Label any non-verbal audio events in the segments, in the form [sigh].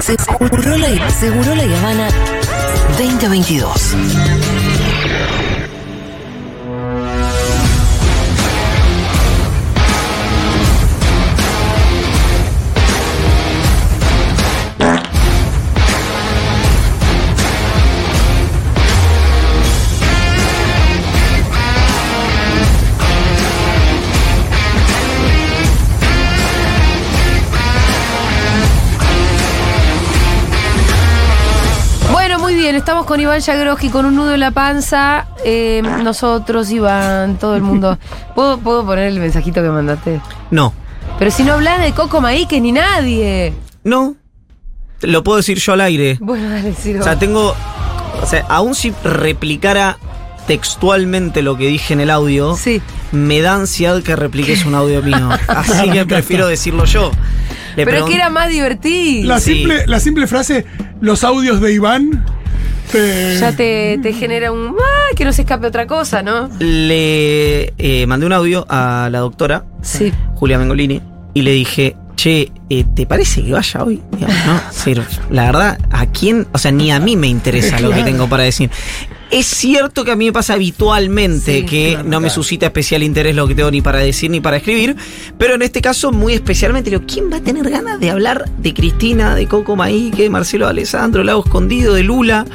Seguro la, Seguro la Habana 2022. Con Iván Yagroski con un nudo en la panza. Eh, nosotros, Iván, todo el mundo. [laughs] ¿Puedo, ¿Puedo poner el mensajito que mandaste? No. Pero si no hablas de Coco Maíque ni nadie. No. Lo puedo decir yo al aire. Bueno, dale, Ciro. O sea, tengo. O sea, aún si replicara textualmente lo que dije en el audio, Sí. me da ansiedad que repliques un audio mío. [laughs] Así que prefiero decirlo yo. Le Pero pregun- que era más divertido. La, Sí. simple, la simple frase, los audios de Iván, te- Ya te, te genera un. ¡Ah! Que no se escape otra cosa, ¿no? Le eh, mandé un audio a la doctora, Sí. Julia Mengolini, y le dije, che, eh, ¿te parece que vaya hoy? Digamos, ¿no? [laughs] La verdad, ¿a quién? O sea, ni a mí me interesa lo que tengo para decir. Es cierto que a mí me pasa habitualmente Sí, que claro, no me claro. suscita especial interés lo que tengo ni para decir ni para escribir, pero en este caso muy especialmente digo, ¿quién va a tener ganas de hablar de Cristina, de Coco Maíque, de Marcelo Alessandro, Lago Escondido, de Lula?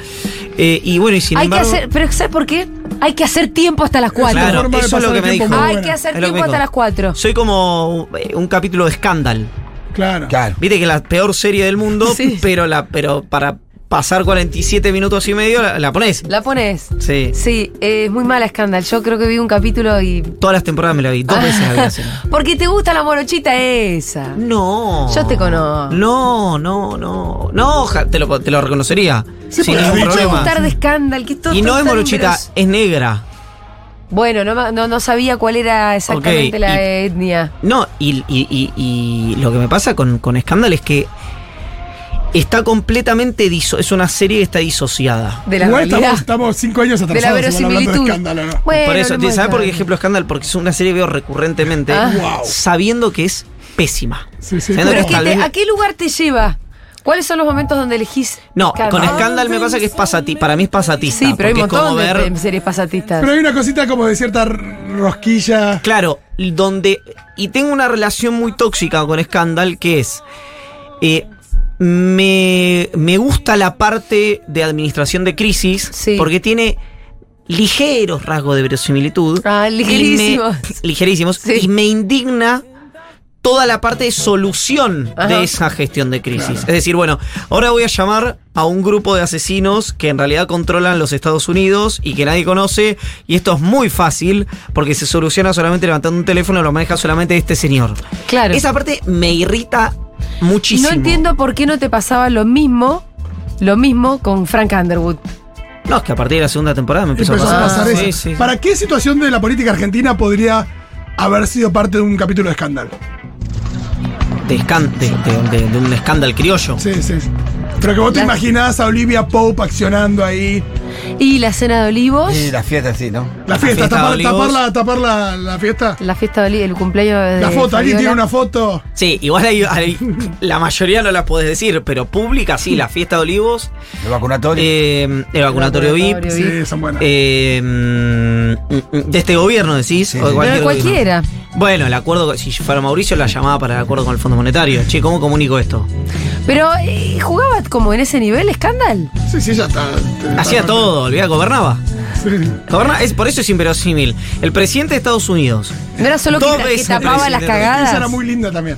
Eh, y bueno, y sin Hay embargo... que hacer. ¿Pero sabes por qué? Hay que hacer tiempo hasta las 4. Claro, eso es lo que me dijo. Hay buena. que hacer tiempo hasta las 4. Soy como eh, un capítulo de Scandal. Claro. Claro. Viste que la peor serie del mundo, [laughs] Sí. pero la pero para pasar 47 minutos y medio la, la pones. ¿La pones? Sí. Sí, eh, es muy mala Scandal. Yo creo que vi un capítulo y. Todas las temporadas me la vi. Dos [laughs] veces la vi. Porque te gusta la morochita esa. No. Yo te conozco. No, no, no. No, te lo, te lo reconocería. Sí, sin ningún problema. gustar de Scandal, que todo Y no es morochita, es negra. Bueno, no, no, no sabía cuál era exactamente la y- etnia. No, y, y- y- y lo que me pasa con, con Scandal es que está completamente diso es una serie que está disociada. De la Igual estamos, estamos cinco años de la atrasados de verosimilitud. escándalo, ¿no? Bueno, Por eso, no ¿sabes por qué ejemplo Scandal? Porque es una serie que veo recurrentemente, Ah. Wow. sabiendo que es pésima. Sí, sí. Pero es que te- ¿a qué lugar te lleva? ¿Cuáles son los momentos donde elegís? No, con Scandal me pasa que es pasati para mí es pasatista. Sí, pero hay un porque es como montón de ver- series pasatistas. Pero hay una cosita como de cierta rosquilla. Claro, donde. Y tengo una relación muy tóxica con Scandal que es. eh, me, me gusta la parte de administración de crisis Sí. porque tiene ligeros rasgos de verosimilitud. Ah, y me- ligerísimos. ligerísimos. Sí. Y me indigna toda la parte de solución Ajá. de esa gestión de crisis. Es decir, bueno, ahora voy a llamar a un grupo de asesinos que en realidad controlan los Estados Unidos y que nadie conoce. Y esto es muy fácil porque se soluciona solamente levantando un teléfono, lo maneja solamente este señor. Claro. Esa parte me irrita muchísimo. no entiendo por qué no te pasaba lo mismo, lo mismo con Frank Underwood. No, es que a partir de la segunda temporada me empezó, Empezó a pasar eso. sí. ¿Para qué situación de la política argentina podría haber sido parte de un capítulo de escándalo? De, de- de- de- de un escándalo criollo. Sí, sí. Pero que vos te La- imaginás a Olivia Pope accionando ahí. Y la cena de olivos, Y la fiesta sí, ¿no? La fiesta, fiesta de tapar, tapar la, tapar la, la fiesta. la fiesta de olivos, el cumpleaños de La foto, alguien tiene una foto. Sí, igual hay, hay- la mayoría no la podés decir, pero pública sí, la fiesta de Olivos, El vacunatorio. eh, el vacunatorio VIP, Vacunatorio. Sí, son buenas. eh, mm, de este gobierno decís, Sí, o de cualquier gobierno. cualquiera. Bueno, el acuerdo, si fuera Mauricio, la llamaba para el acuerdo con el Fondo Monetario. Che, ¿cómo comunico esto? Pero eh, jugaba como en ese nivel, escándal. Sí, sí, ya está. Hacía todo, olvidá, gobernaba. Sí. Goberna, es, por eso es inverosímil. El presidente de Estados Unidos. No era solo que, tapaba las cagadas. Esa era muy linda también.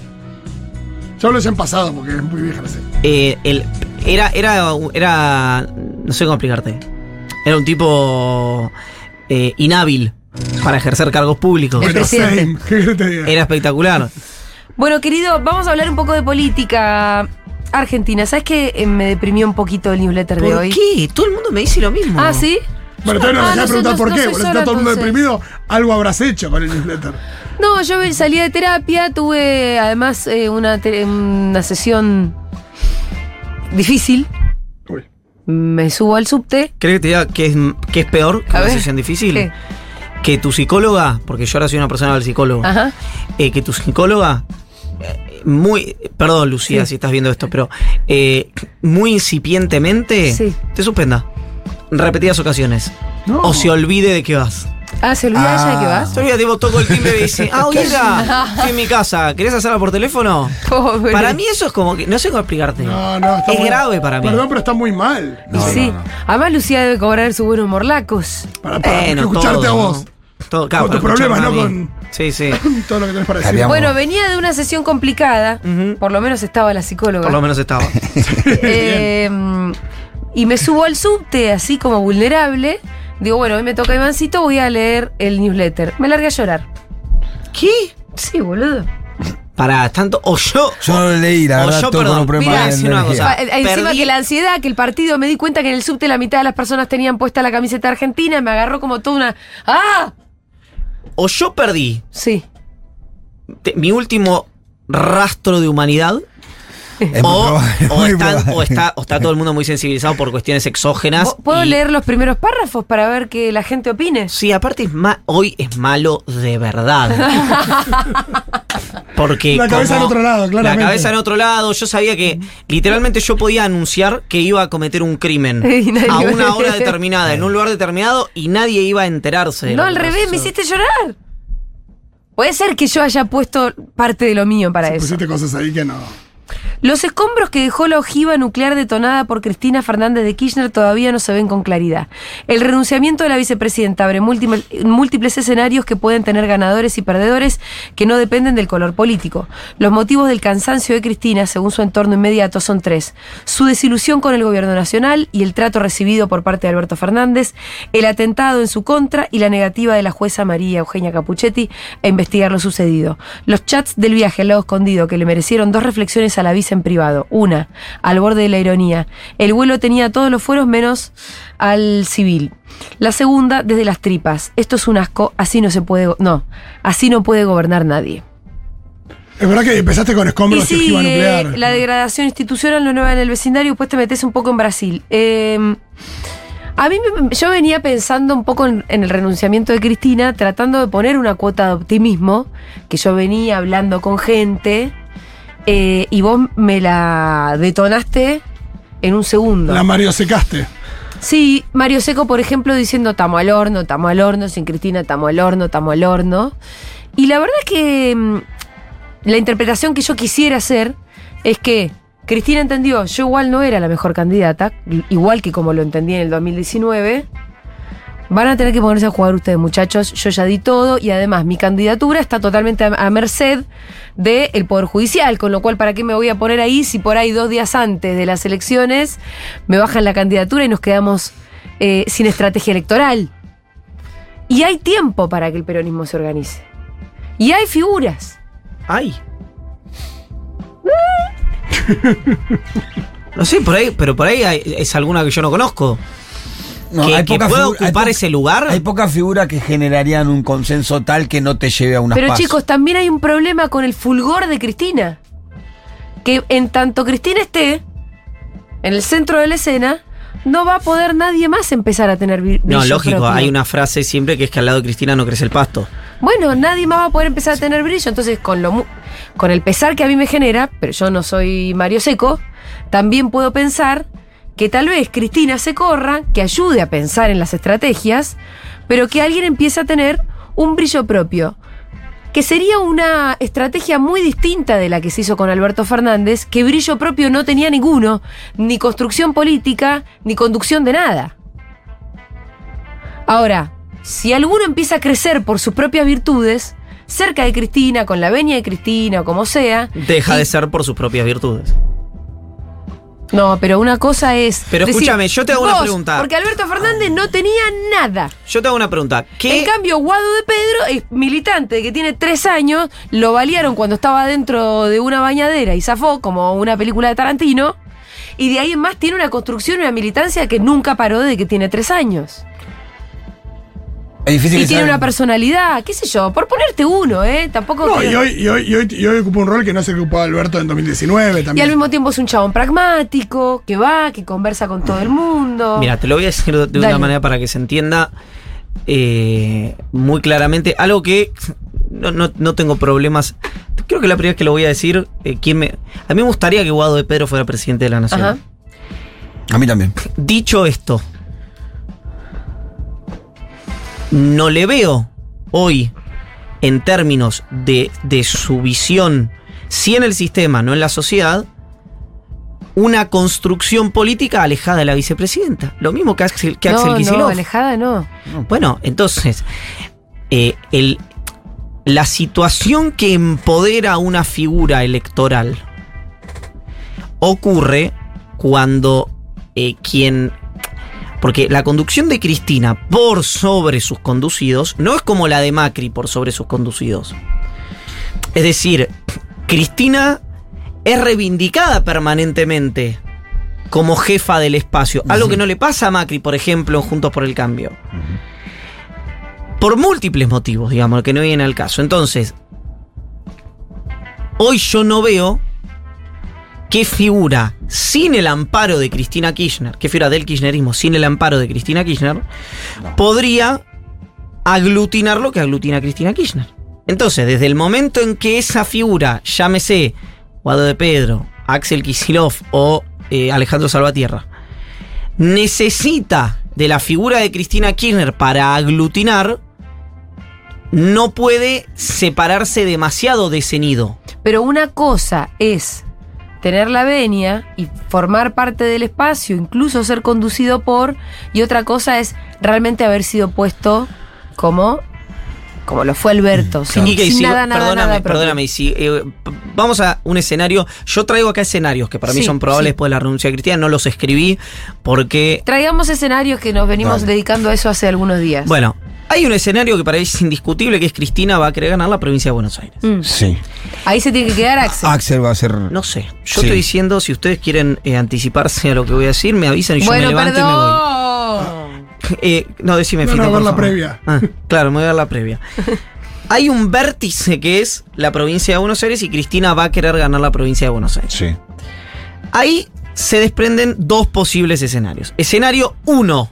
Yo hablo ya en pasado porque es muy vieja la serie. eh, el- era, era, era. No sé cómo explicarte. Era un tipo eh, inhábil para ejercer cargos públicos. El presidente. [laughs] Era espectacular. Bueno, querido, vamos a hablar un poco de política argentina. ¿Sabes qué eh, me deprimió un poquito el newsletter de ¿Por hoy? qué? Todo el mundo me dice lo mismo. Ah, ¿sí? Bueno, todavía no Ah, me dejás no sé, preguntar no- por no qué. Porque si sola, está todo el mundo entonces. deprimido, algo habrás hecho con el newsletter. No, yo salí de terapia, tuve además eh, una, una sesión difícil. Uy. Me subo al subte. ¿Crees que te diga que es, que es peor que A una ver. sesión difícil? ¿Qué? Que tu psicóloga, porque yo ahora soy una persona del psicólogo, Ajá. eh, que tu psicóloga muy, perdón Lucía Sí. si estás viendo esto, pero eh, muy incipientemente, Sí. te suspenda. En repetidas ocasiones. No. O se olvide de qué vas. Ah, ¿se olvida ya de que Ah. vas? Se olvida, tipo, toco el timbre y dice, ah, [laughs] oiga, estoy en mi casa, ¿querés hacerla por teléfono? [laughs] Pobre. Para mí eso es como que, no sé cómo explicarte. No, no, está es muy- grave para mí. Perdón, pero está muy mal. No, sí. no, no. Además, Lucía debe cobrar su buen humor lacos. Para, para Bueno, escucharte todo, a vos. ¿no? Todo, claro, Con tus problemas, no con- Sí, sí. [laughs] Todo lo que tenés para decir. Bueno, venía de una sesión complicada. Ujú. Por lo menos estaba la psicóloga. Por lo menos estaba. [laughs] [laughs] Eh, y me subo al subte así como vulnerable. Digo, bueno, hoy me toca Ivancito, voy a leer el newsletter. Me largué a llorar. ¿Qué? Sí, boludo. Para tanto. O yo. Yo no lo leí, la o verdad, yo, todo con perdón, un problema de decir una energía. cosa. Pa- eh, Encima perdí- que la ansiedad, que el partido, me di cuenta que en el subte la mitad de las personas tenían puesta la camiseta argentina, me agarró como toda una. ¡Ah! O yo perdí Sí. te- mi último rastro de humanidad. Es O, están- o está, o está todo el mundo muy sensibilizado por cuestiones exógenas. ¿Puedo y- leer los primeros párrafos para ver que la gente opine? Sí, aparte es ma- hoy es malo de verdad. [laughs] Porque La cabeza en otro lado, claramente. La cabeza en otro lado. Yo sabía que literalmente yo podía anunciar que iba a cometer un crimen [laughs] a una hora determinada, en un lugar determinado, y nadie iba a enterarse. de No, al revés, me hiciste llorar. Puede ser que yo haya puesto parte de lo mío para eso. Pusiste cosas ahí que no. Los escombros que dejó la ojiva nuclear detonada por Cristina Fernández de Kirchner todavía no se ven con claridad. El renunciamiento de la vicepresidenta abre múltiples, escenarios que pueden tener ganadores y perdedores que no dependen del color político. Los motivos del cansancio de Cristina, según su entorno inmediato, son tres. Su desilusión con el gobierno nacional y el trato recibido por parte de Alberto Fernández, el atentado en su contra y la negativa de la jueza María Eugenia Capuchetti a investigar lo sucedido. Los chats del viaje al lado escondido que le merecieron dos reflexiones a la vice en privado. Una, al borde de la ironía. El vuelo tenía todos los fueros menos al civil. La segunda, desde las tripas. Esto es un asco, así no se puede... No, así no puede gobernar nadie. Es verdad que empezaste con Y escombros y ojiva sigue nuclear. la degradación institucional, lo nueva en el vecindario, después te metes un poco en Brasil. Eh, a mí yo venía pensando un poco en, en el renunciamiento de Cristina, tratando de poner una cuota de optimismo, que yo venía hablando con gente, eh, y vos me la detonaste en un segundo. La Mario secaste. Sí, Mario Seco, por ejemplo, diciendo tamo al horno, tamo al horno, sin Cristina, tamo al horno, tamo al horno. Y la verdad es que mm, la interpretación que yo quisiera hacer es que Cristina entendió, yo igual no era la mejor candidata, igual que como lo entendí en el 2019. Van a tener que ponerse a jugar ustedes, muchachos. Yo ya di todo y además mi candidatura está totalmente a, merced del Poder Judicial, con lo cual, ¿para qué me voy a poner ahí si por ahí dos días antes de las elecciones me bajan la candidatura y nos quedamos eh, sin estrategia electoral? Y hay tiempo para que el peronismo se organice. Y hay figuras. Ay. [laughs] No sé, por ahí, pero por ahí hay- es alguna que yo no conozco. No, que, hay que pueda hay ocupar po- ese lugar. Hay pocas figuras que generarían un consenso tal que no te lleve a una Pero chicos, también hay un problema con el fulgor de Cristina. Que en tanto Cristina esté en el centro de la escena, no va a poder nadie más empezar a tener no, lógico, propio. hay una frase siempre que es que al lado de Cristina no crece el pasto. Bueno, nadie más va a poder empezar a tener brillo. Entonces, con, lo, mu- con el pesar que a mí me genera, pero yo no soy Mario Seco, también puedo pensar que tal vez Cristina se corra, que ayude a pensar en las estrategias, pero que alguien empiece a tener un brillo propio. Que sería una estrategia muy distinta de la que se hizo con Alberto Fernández, que brillo propio no tenía ninguno, ni construcción política, ni conducción de nada. Ahora, si alguno empieza a crecer por sus propias virtudes, cerca de Cristina, con la venia de Cristina o como sea. Deja y- de ser por sus propias virtudes. No, pero una cosa es. Pero decir, escúchame, yo te hago una pregunta. Porque Alberto Fernández no tenía nada. Yo te hago una pregunta. ¿Qué? En cambio, Guado de Pedro es militante que tiene tres años, lo balearon cuando estaba dentro de una bañadera y zafó, como una película de Tarantino, y de ahí en más tiene una construcción y una militancia que nunca paró desde que tiene tres años. Es difícil Y que tiene una personalidad, qué sé yo, por ponerte uno, ¿eh? Tampoco. No, quiero- y hoy, y, hoy, y, hoy, y hoy ocupa un rol que no se ocupó Alberto en 2019 Y también. al mismo tiempo es un chabón pragmático, que va, que conversa con todo el mundo. Mira, te lo voy a decir de, una manera para que se entienda eh, muy claramente. Algo que no, no, no tengo problemas. Creo que la primera vez que lo voy a decir, eh, ¿quién me, a mí me gustaría que Guado de Pedro fuera presidente de la nación. Ajá. A mí también. Dicho esto, no le veo hoy, en términos de, de su visión, sí en el sistema, no en la sociedad, una construcción política alejada de la vicepresidenta. Lo mismo que Axel, que Axel no, Kicillof. no, alejada no. Bueno, entonces, eh, el, la situación que empodera a una figura electoral ocurre cuando eh, quien... Porque la conducción de Cristina por sobre sus conducidos no es como la de Macri por sobre sus conducidos. Es decir, Cristina es reivindicada permanentemente como jefa del espacio. Algo que no le pasa a Macri, por ejemplo, Juntos por el Cambio por múltiples motivos, digamos, que no vienen al caso. Entonces, hoy yo no veo qué figura sin el amparo de Cristina Kirchner, qué figura del kirchnerismo sin el amparo de Cristina Kirchner, podría aglutinar lo que aglutina Cristina Kirchner. Entonces, desde el momento en que esa figura, llámese Guado de Pedro, Axel Kicillof o eh, Alejandro Salvatierra, necesita de la figura de Cristina Kirchner para aglutinar, no puede separarse demasiado de ese nido. Pero una cosa es tener la venia y formar parte del espacio, incluso ser conducido por, y otra cosa es realmente haber sido puesto como como lo fue Alberto, sin, Y que sin si- nada, nada, perdóname, nada perdóname, y si, eh, vamos a un escenario. Yo traigo acá escenarios que para mí Sí, son probables sí. después de la renuncia de Cristina. No los escribí porque. Traigamos escenarios que nos venimos Dale. dedicando a eso hace algunos días. Bueno, hay un escenario que para mí es indiscutible, que es Cristina va a querer ganar la provincia de Buenos Aires. Mm. Sí. Ahí se tiene que quedar Axel. Axel va a ser. No sé. Yo Sí. estoy diciendo, si ustedes quieren eh, anticiparse a lo que voy a decir, me avisan y yo bueno, me levanto y me voy. Eh, no, decime, No, Fito, no, por ver la previa. Ah, claro, me voy a dar la previa. [laughs] Hay un vértice que es la provincia de Buenos Aires y Cristina va a querer ganar la provincia de Buenos Aires. Sí. Ahí se desprenden dos posibles escenarios. Escenario 1.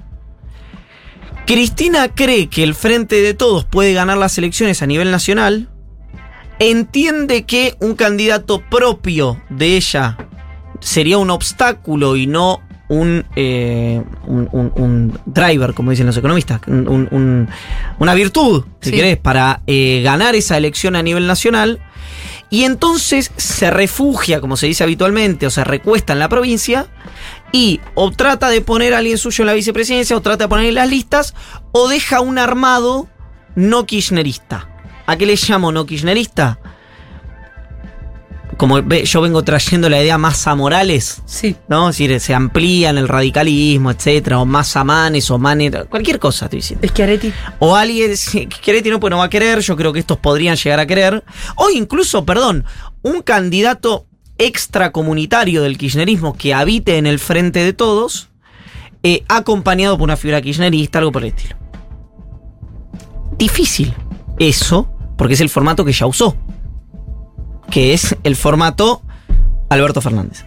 Cristina cree que el Frente de Todos puede ganar las elecciones a nivel nacional. Entiende que un candidato propio de ella sería un obstáculo y no un, eh, un, un- un driver, como dicen los economistas, un- un- un- una virtud, si Sí. querés, para eh, ganar esa elección a nivel nacional. Y entonces se refugia, como se dice habitualmente, o se recuesta en la provincia y o trata de poner a alguien suyo en la vicepresidencia, o trata de poner en las listas, o deja un armado no kirchnerista. ¿A qué le llamo no kirchnerista? Como ve- yo vengo trayendo la idea Massa Morales, Sí. ¿no? Es decir, se amplían el radicalismo, etcétera, o Massa Manes, o Manes, cualquier cosa, estoy diciendo. Areti. O alguien si- que Chiaretti no, pues no va a querer, yo creo que estos podrían llegar a querer. O incluso, perdón, un candidato extracomunitario del kirchnerismo que habite en el frente de todos, eh, acompañado por una figura kirchnerista, algo por el estilo. Difícil eso, porque es el formato que ya usó, que es el formato Alberto Fernández.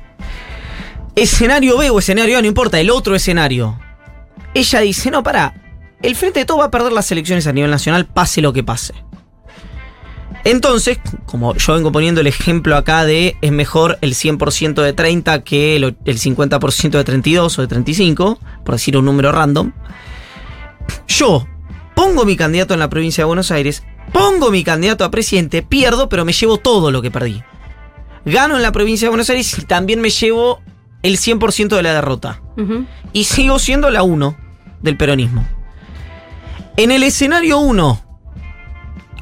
Escenario B o escenario A, no importa, el otro escenario. Ella dice, no, pará, el Frente de Todos va a perder las elecciones a nivel nacional, pase lo que pase. Entonces, como yo vengo poniendo el ejemplo acá de es mejor el 100% de 30 que el 50% de 32 o de 35, por decir un número random, yo pongo mi candidato en la provincia de Buenos Aires, pongo mi candidato a presidente, pierdo, pero me llevo todo lo que perdí. Gano en la provincia de Buenos Aires y también me llevo el 100% de la derrota y sigo siendo la 1 del peronismo. En el escenario 1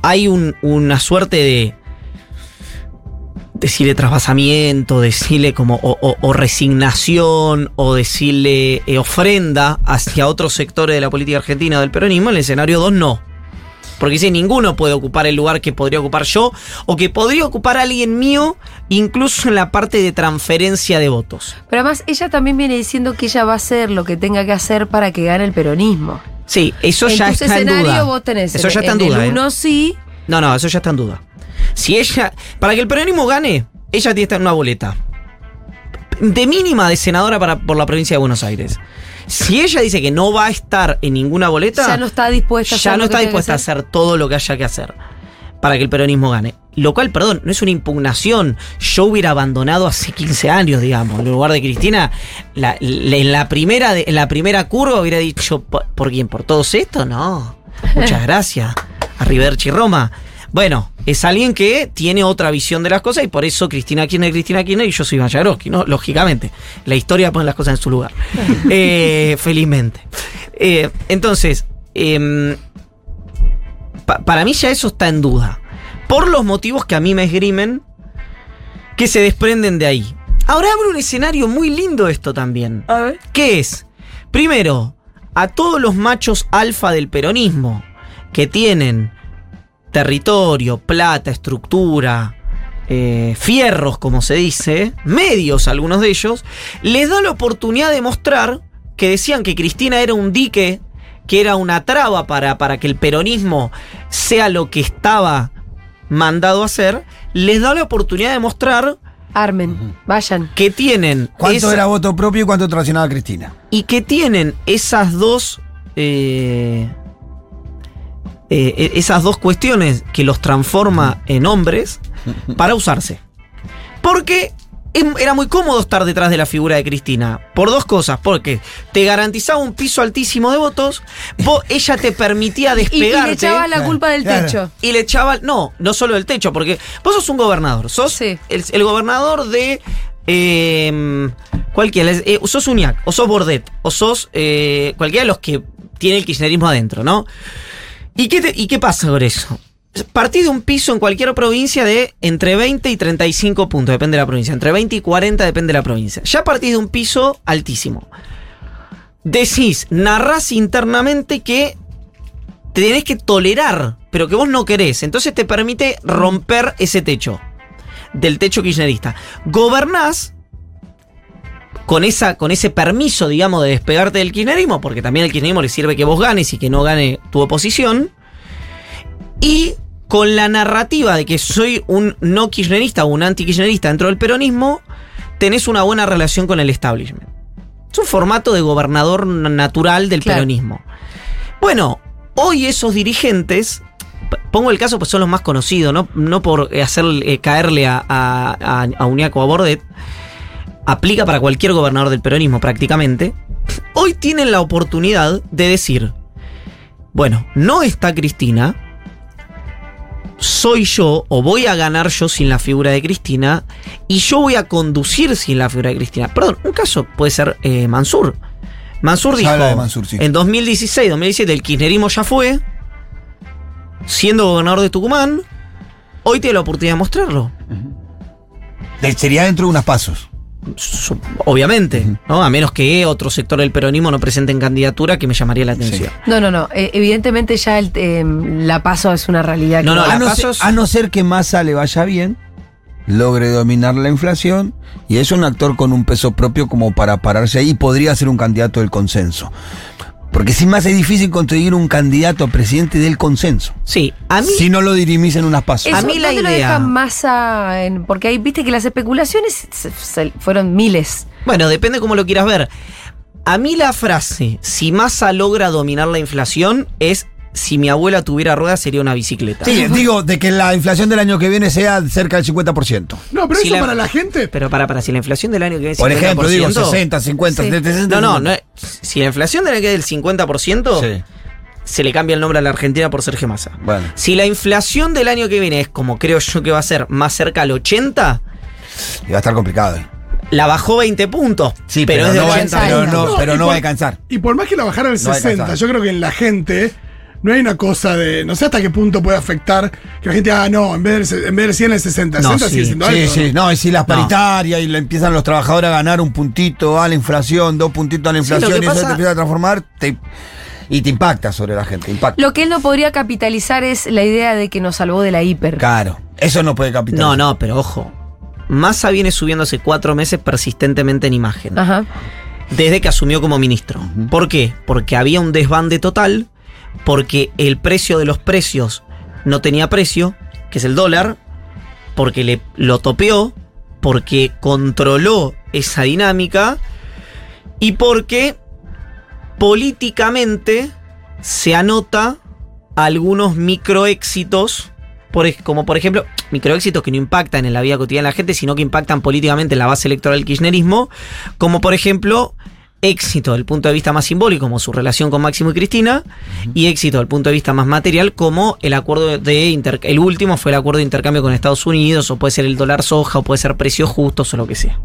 hay un- una suerte de decirle trasvasamiento, decirle como o, o- o resignación o decirle eh, ofrenda hacia otros sectores de la política argentina del peronismo, en el escenario 2 no. Porque dice, ninguno puede ocupar el lugar que podría ocupar yo o que podría ocupar alguien mío, incluso en la parte de transferencia de votos. Pero además ella también viene diciendo que ella va a hacer lo que tenga que hacer para que gane el peronismo. Sí, eso en ya tu está en escenario duda. vos tenés eso en, ya está en, en duda. el ¿eh? uno sí, No, no, eso ya está en duda. Si ella, para que el peronismo gane, ella tiene que estar en una boleta de mínima de senadora para, por la provincia de Buenos Aires. Si ella dice que no va a estar en ninguna boleta, ya no está dispuesta a ya hacer no lo que está dispuesta a hacer. hacer todo lo que haya que hacer. para que el peronismo gane. Lo cual, perdón, no es una impugnación. Yo hubiera abandonado hace 15 años, digamos. En lugar de Cristina, la- la- en, la primera, de- en la primera curva hubiera dicho, ¿por, por quién? ¿Por todos estos? No. Muchas [laughs] gracias. A Riverchi Roma. Bueno, es alguien que tiene otra visión de las cosas y por eso Cristina Kirchner, Cristina Kirchner y yo soy Mayagroski, ¿no? Lógicamente. La historia pone las cosas en su lugar. [laughs] Eh, felizmente. Eh, entonces, em, pa- para mí ya eso está en duda. Por los motivos que a mí me esgrimen, que se desprenden de ahí. Ahora abre un escenario muy lindo esto también. A ver. ¿Qué es? Primero, a todos los machos alfa del peronismo que tienen territorio, plata, estructura, eh, fierros, como se dice, medios algunos de ellos, les da la oportunidad de mostrar que decían que Cristina era un dique, que era una traba para, para que el peronismo sea lo que estaba mandado a hacer, les da la oportunidad de mostrar Armen, vayan. que tienen ¿Cuánto esa- era voto propio y cuánto traicionaba Cristina? y que tienen esas dos eh, eh, esas dos cuestiones que los transforma en hombres [laughs] para usarse. Porque em- era muy cómodo estar detrás de la figura de Cristina. Por dos cosas. Porque te garantizaba un piso altísimo de votos. vos- [laughs] ella te permitía Y, y despegarte. le echabas la culpa del Claro. techo. Y le echaba, no, no solo del techo, porque vos sos un gobernador, sos Sí. el, el gobernador de eh, cualquiera, eh, sos Uñac, o sos Bordet, o sos eh, cualquiera de los que tiene el kirchnerismo adentro, ¿no? ¿Y qué, ¿Y qué pasa con eso? Partís de un piso en cualquier provincia de entre 20 y 35 puntos, depende de la provincia. Entre 20 y 40 depende de la provincia. Ya partís de un piso altísimo. Decís, narrás internamente que te tenés que tolerar, pero que vos no querés. Entonces te permite romper ese techo. Del techo kirchnerista. Gobernás con, esa, con ese permiso, digamos, de despegarte del kirchnerismo, porque también al kirchnerismo le sirve que vos ganes y que no gane tu oposición. Y con la narrativa de que soy un no kirchnerista o un anti kirchnerista dentro del peronismo, tenés una buena relación con el establishment. Es un formato de gobernador na- natural del Claro. peronismo. Bueno, hoy esos dirigentes, pongo el caso pues son los más conocidos, no, no por hacer eh, caerle a, a, a, a Uñaco o a Bordet, aplica para cualquier gobernador del peronismo prácticamente, hoy tienen la oportunidad de decir, bueno, no está Cristina, soy yo o voy a ganar yo sin la figura de Cristina y yo voy a conducir sin la figura de Cristina. Perdón, un caso puede ser eh, Mansur. Mansur dijo, de Mansur, sí. en 2016, 2017 el kirchnerismo ya fue, siendo gobernador de Tucumán, hoy tiene la oportunidad de mostrarlo. Sería dentro de unos pasos. Obviamente, ¿no? A menos que otro sector del peronismo no presenten candidatura que me llamaría la atención. No, no, no. eh, evidentemente ya el, eh, la paso es una realidad. que No, no, va- la A no, pasos- ser, a no ser que Massa le vaya bien, logre dominar la inflación y es un actor con un peso propio como para pararse ahí y podría ser un candidato del consenso. Porque sin más es difícil conseguir un candidato a presidente del consenso. Sí, a mí Si no lo dirimís en unas pasos. Eso, a mí la ¿dónde lo idea- deja Massa en- porque ahí viste que las especulaciones se- se- fueron miles. Bueno, depende cómo lo quieras ver. A mí la frase, si Massa logra dominar la inflación, es si mi abuela tuviera ruedas sería una bicicleta. Sí, [laughs] digo, de que la inflación del año que viene sea cerca del 50%. No, pero Si eso la- para la gente. Pero para, para, si la inflación del año que viene es Por ejemplo, digo, 50%, 60, 50, Sí. 70, 60. No, no, no si la inflación del año que viene es del 50%, Sí, se le cambia el nombre a la Argentina por Sergio Massa. bueno. Si la inflación del año que viene es como creo yo que va a ser más cerca al 80, Y va a estar complicado. la bajó 20 puntos. Sí, pero, pero, es de no, va, 80 pero años. no, No, pero no por- va a alcanzar. Y por más que la bajara al No va a 60, alcanzar. yo creo que en la gente no hay una cosa de. No sé hasta qué punto puede afectar que la gente, ah, no, en vez del, en vez del 100 el 60. No, 60 sigue sí. siendo Sí, alto. sí, no, y si las No. paritarias y le empiezan los trabajadores a ganar un puntito a la inflación, dos puntitos a la inflación y eso te empieza a transformar te- y te impacta sobre la gente. Impacta. Lo que él no podría capitalizar es la idea de que nos salvó de la hiper. Claro, eso no puede capitalizar. No, no, pero ojo. Massa viene subiendo hace cuatro meses persistentemente en imagen. Ajá. desde que asumió como ministro. ¿Por qué? Porque había un desbande total, porque el precio de los precios no tenía precio, que es el dólar, porque le, lo topeó, porque controló esa dinámica y porque políticamente se anota algunos microéxitos como por ejemplo, microéxitos que no impactan en la vida cotidiana de la gente, sino que impactan políticamente en la base electoral del kirchnerismo, como por ejemplo éxito desde el punto de vista más simbólico, como su relación con Máximo y Cristina, y éxito desde el punto de vista más material, como el acuerdo de inter- el último fue el acuerdo de intercambio con Estados Unidos, o puede ser el dólar soja, o puede ser precios justos, o lo que sea.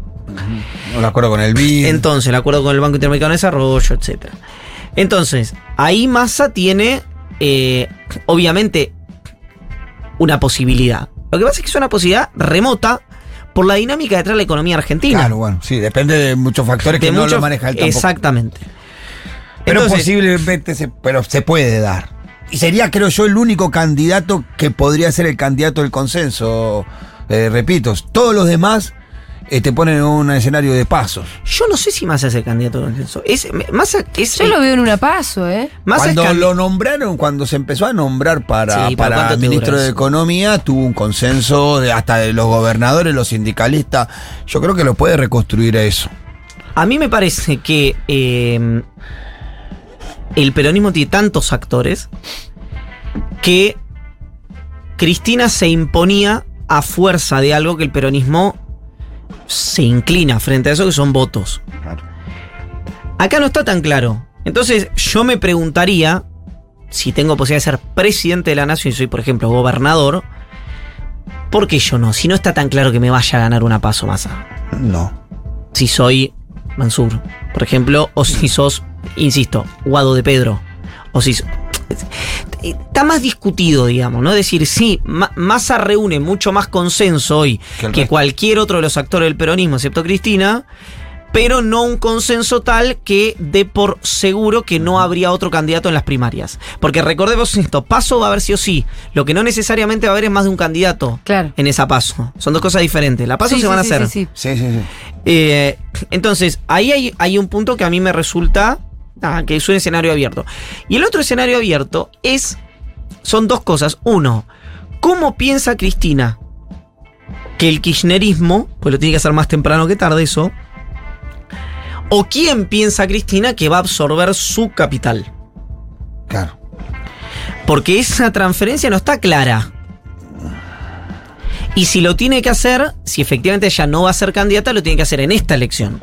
No me acuerdo con el BID. Entonces, el acuerdo con el Banco Interamericano de Desarrollo, etc. Entonces, ahí Massa tiene, eh, obviamente, una posibilidad. Lo que pasa es que es una posibilidad remota por la dinámica detrás de la economía argentina. Claro, bueno, sí, depende de muchos factores que no lo maneja él tampoco. Exactamente. Pero Entonces, posiblemente se, pero se puede dar. Y sería, creo yo, el único candidato que podría ser el candidato del consenso. Eh, repito, todos los demás eh, te ponen en un escenario de pasos. Yo no sé si Massa es el candidato de consenso. Es, Massa es. Yo lo veo en una paso, ¿eh? Massa cuando lo nombraron, cuando se empezó a nombrar para, Sí, ¿para ministro de? Economía, tuvo un consenso de hasta de los gobernadores, los sindicalistas. Yo creo que lo puede reconstruir a eso. A mí me parece que eh, el peronismo tiene tantos actores que Cristina se imponía a fuerza de algo que el peronismo se inclina frente a eso, que son votos. Acá no está tan claro. Entonces yo me preguntaría, si tengo posibilidad de ser presidente de la nación y soy, por ejemplo, gobernador, ¿por qué yo no? Si no está tan claro que me vaya a ganar una paso masa No. si soy Mansur, por ejemplo, o si sos, insisto, Guado de Pedro, o si... Está más discutido, digamos, ¿no? Es decir, sí, Ma- Massa reúne mucho más consenso hoy Que cualquier otro de los actores del peronismo, excepto Cristina, pero no un consenso tal que dé por seguro que no habría otro candidato en las primarias. Porque recordemos esto, paso va a haber sí o sí. Lo que no necesariamente va a haber es más de un candidato Claro. en esa paso. Son dos cosas diferentes. La paso Sí, se sí, van a sí, hacer. sí, sí. Sí, sí, sí. Eh, entonces, ahí hay, hay un punto que a mí me resulta ah, que es un escenario abierto. Y el otro escenario abierto es. Son dos cosas. Uno, ¿cómo piensa Cristina que el kirchnerismo, pues lo tiene que hacer más temprano que tarde eso, o quién piensa Cristina que va a absorber su capital? Claro. Porque esa transferencia no está clara. Y si lo tiene que hacer, si efectivamente ella no va a ser candidata, lo tiene que hacer en esta elección.